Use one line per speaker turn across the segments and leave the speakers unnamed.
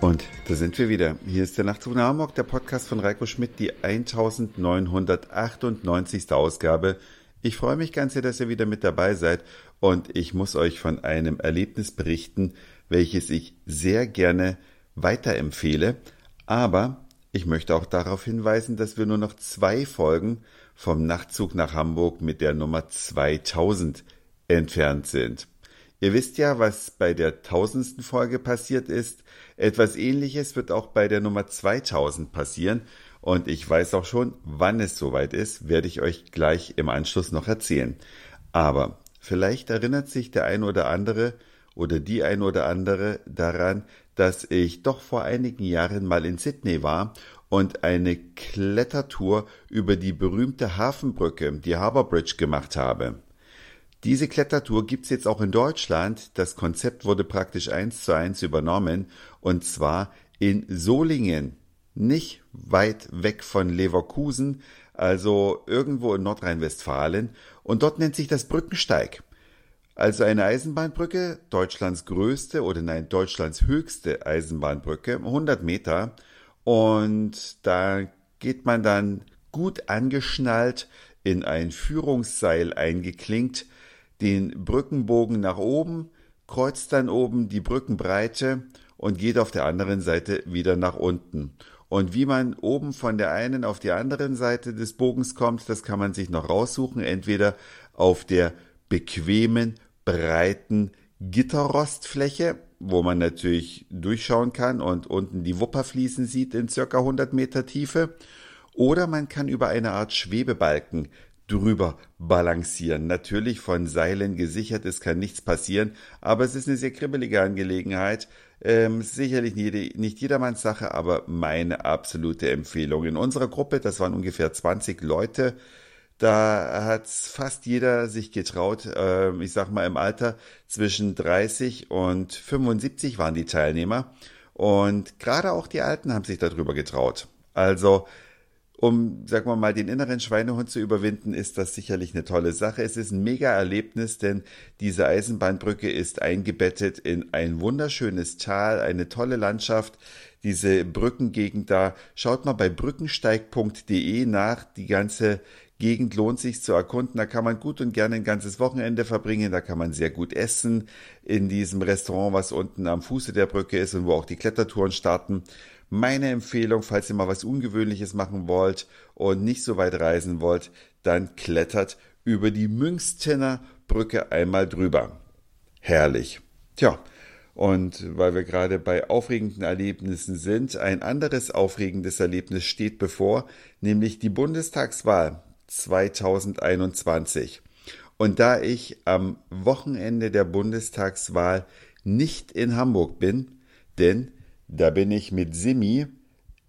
Und da sind wir wieder. Hier ist der Nachtzug nach Hamburg, der Podcast von Reiko Schmidt, die 1998. Ausgabe. Ich freue mich ganz sehr, dass ihr wieder mit dabei seid und ich muss euch von einem Erlebnis berichten, welches ich sehr gerne weiterempfehle. Aber ich möchte auch darauf hinweisen, dass wir nur noch zwei Folgen vom Nachtzug nach Hamburg mit der Nummer 2000 entfernt sind. Ihr wisst ja, was bei der tausendsten Folge passiert ist. Etwas ähnliches wird auch bei der Nummer 2000 passieren. Und ich weiß auch schon, wann es soweit ist, werde ich euch gleich im Anschluss noch erzählen. Aber vielleicht erinnert sich der ein oder andere oder die ein oder andere daran, dass ich doch vor einigen Jahren mal in Sydney war und eine Klettertour über die berühmte Hafenbrücke, die Harbour Bridge gemacht habe. Diese Klettertour gibt's jetzt auch in Deutschland. Das Konzept wurde praktisch eins zu eins übernommen und zwar in Solingen, nicht weit weg von Leverkusen, also irgendwo in Nordrhein-Westfalen und dort nennt sich das Brückensteig. Also eine Eisenbahnbrücke, Deutschlands größte oder nein, Deutschlands höchste Eisenbahnbrücke, 100 Meter und da geht man dann gut angeschnallt in ein Führungsseil eingeklinkt den Brückenbogen nach oben, kreuzt dann oben die Brückenbreite und geht auf der anderen Seite wieder nach unten. Und wie man oben von der einen auf die anderen Seite des Bogens kommt, das kann man sich noch raussuchen, entweder auf der bequemen, breiten Gitterrostfläche, wo man natürlich durchschauen kann und unten die Wupperfliesen sieht in circa 100 Meter Tiefe, oder man kann über eine Art Schwebebalken drüber balancieren. Natürlich von Seilen gesichert, es kann nichts passieren, aber es ist eine sehr kribbelige Angelegenheit. Ähm, sicherlich nicht, jedermanns Sache, aber meine absolute Empfehlung. In unserer Gruppe, das waren ungefähr 20 Leute, da hat fast jeder sich getraut, äh, ich sag mal im Alter zwischen 30 und 75 waren die Teilnehmer. Und gerade auch die Alten haben sich darüber getraut. Also um, sagen wir mal, den inneren Schweinehund zu überwinden, ist das sicherlich eine tolle Sache. Es ist ein mega Erlebnis, denn diese Eisenbahnbrücke ist eingebettet in ein wunderschönes Tal, eine tolle Landschaft, diese Brückengegend da. Schaut mal bei brückensteig.de nach. Die ganze Gegend lohnt sich zu erkunden. Da kann man gut und gerne ein ganzes Wochenende verbringen. Da kann man sehr gut essen in diesem Restaurant, was unten am Fuße der Brücke ist und wo auch die Klettertouren starten. Meine Empfehlung, falls ihr mal was Ungewöhnliches machen wollt und nicht so weit reisen wollt, dann klettert über die Münstener Brücke einmal drüber. Herrlich. Tja, und weil wir gerade bei aufregenden Erlebnissen sind, ein anderes aufregendes Erlebnis steht bevor, nämlich die Bundestagswahl 2021. Und da ich am Wochenende der Bundestagswahl nicht in Hamburg bin, denn da bin ich mit Simi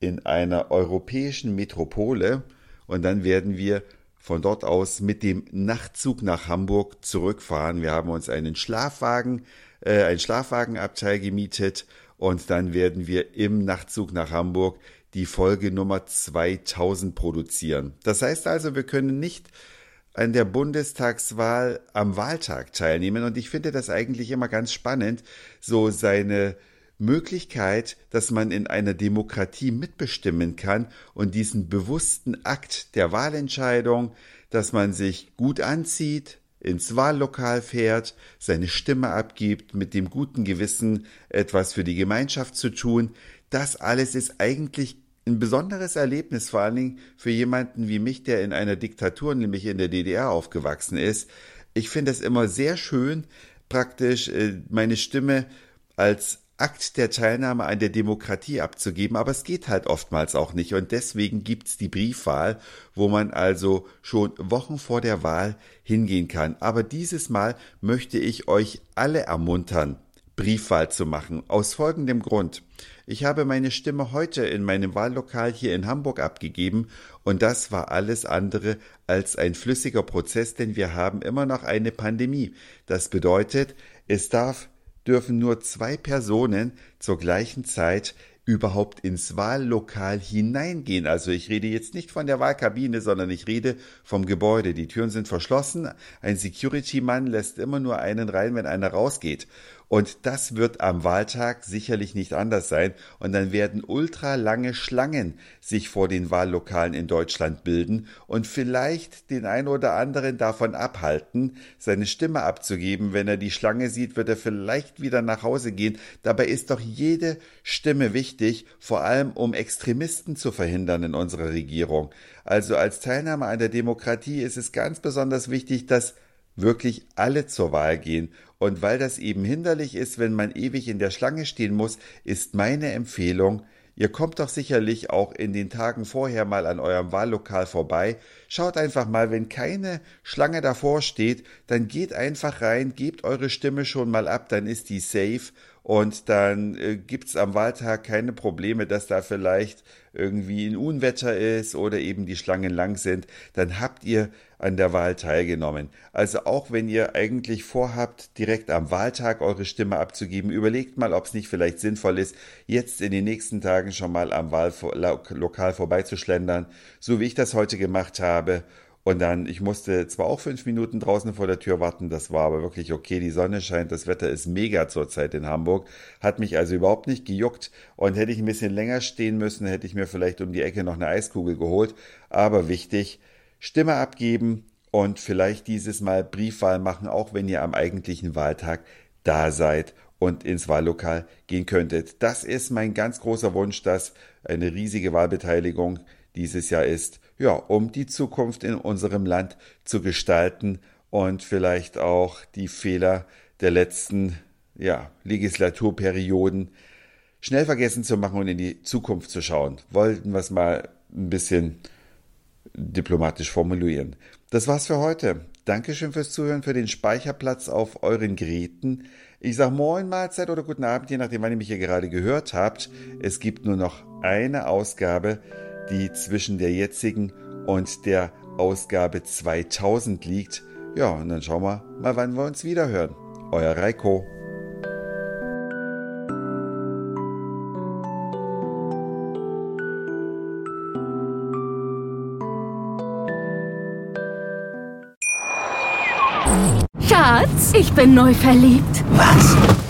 in einer europäischen Metropole und dann werden wir von dort aus mit dem Nachtzug nach Hamburg zurückfahren. Wir haben uns einen Schlafwagen, äh, ein Schlafwagenabteil gemietet und dann werden wir im Nachtzug nach Hamburg die Folge Nummer 2000 produzieren. Das heißt also, wir können nicht an der Bundestagswahl am Wahltag teilnehmen und ich finde das eigentlich immer ganz spannend, so seine Möglichkeit, dass man in einer Demokratie mitbestimmen kann und diesen bewussten Akt der Wahlentscheidung, dass man sich gut anzieht, ins Wahllokal fährt, seine Stimme abgibt, mit dem guten Gewissen etwas für die Gemeinschaft zu tun, das alles ist eigentlich ein besonderes Erlebnis, vor allen Dingen für jemanden wie mich, der in einer Diktatur, nämlich in der DDR aufgewachsen ist. Ich finde es immer sehr schön, praktisch äh, meine Stimme als Akt der Teilnahme an der Demokratie abzugeben, aber es geht halt oftmals auch nicht und deswegen gibt's die Briefwahl, wo man also schon Wochen vor der Wahl hingehen kann. Aber dieses Mal möchte ich euch alle ermuntern, Briefwahl zu machen, aus folgendem Grund. Ich habe meine Stimme heute in meinem Wahllokal hier in Hamburg abgegeben und das war alles andere als ein flüssiger Prozess, denn wir haben immer noch eine Pandemie. Das bedeutet, es darf dürfen nur zwei Personen zur gleichen Zeit überhaupt ins Wahllokal hineingehen. Also ich rede jetzt nicht von der Wahlkabine, sondern ich rede vom Gebäude. Die Türen sind verschlossen. Ein Security-Mann lässt immer nur einen rein, wenn einer rausgeht. Und das wird am Wahltag sicherlich nicht anders sein. Und dann werden ultralange Schlangen sich vor den Wahllokalen in Deutschland bilden und vielleicht den ein oder anderen davon abhalten, seine Stimme abzugeben. Wenn er die Schlange sieht, wird er vielleicht wieder nach Hause gehen. Dabei ist doch jede Stimme wichtig, vor allem um Extremisten zu verhindern in unserer Regierung. Also als Teilnahme an der Demokratie ist es ganz besonders wichtig, dass wirklich alle zur Wahl gehen. Und weil das eben hinderlich ist, wenn man ewig in der Schlange stehen muss, ist meine Empfehlung, Ihr kommt doch sicherlich auch in den Tagen vorher mal an eurem Wahllokal vorbei. Schaut einfach mal, wenn keine Schlange davor steht, dann geht einfach rein, gebt eure Stimme schon mal ab, dann ist die safe und dann äh, gibt's am Wahltag keine Probleme, dass da vielleicht irgendwie ein Unwetter ist oder eben die Schlangen lang sind, dann habt ihr an der Wahl teilgenommen. Also auch wenn ihr eigentlich vorhabt, direkt am Wahltag eure Stimme abzugeben, überlegt mal, ob es nicht vielleicht sinnvoll ist, jetzt in den nächsten Tagen schon mal am Wahllokal vorbeizuschlendern, so wie ich das heute gemacht habe und dann, ich musste zwar auch fünf Minuten draußen vor der Tür warten, das war aber wirklich okay. Die Sonne scheint, das Wetter ist mega zurzeit in Hamburg, hat mich also überhaupt nicht gejuckt. Und hätte ich ein bisschen länger stehen müssen, hätte ich mir vielleicht um die Ecke noch eine Eiskugel geholt. Aber wichtig, Stimme abgeben und vielleicht dieses Mal Briefwahl machen, auch wenn ihr am eigentlichen Wahltag da seid und ins Wahllokal gehen könntet. Das ist mein ganz großer Wunsch, dass eine riesige Wahlbeteiligung dieses Jahr ist, ja, um die Zukunft in unserem Land zu gestalten und vielleicht auch die Fehler der letzten ja, Legislaturperioden schnell vergessen zu machen und in die Zukunft zu schauen. Wollten wir es mal ein bisschen diplomatisch formulieren. Das war's für heute. Dankeschön fürs Zuhören, für den Speicherplatz auf euren Geräten. Ich sag Moin, Mahlzeit oder guten Abend, je nachdem, wann ihr mich hier gerade gehört habt. Es gibt nur noch eine Ausgabe die zwischen der jetzigen und der Ausgabe 2000 liegt. Ja, und dann schauen wir mal, wann wir uns wieder hören. Euer Reiko.
Schatz, ich bin neu verliebt.
Was?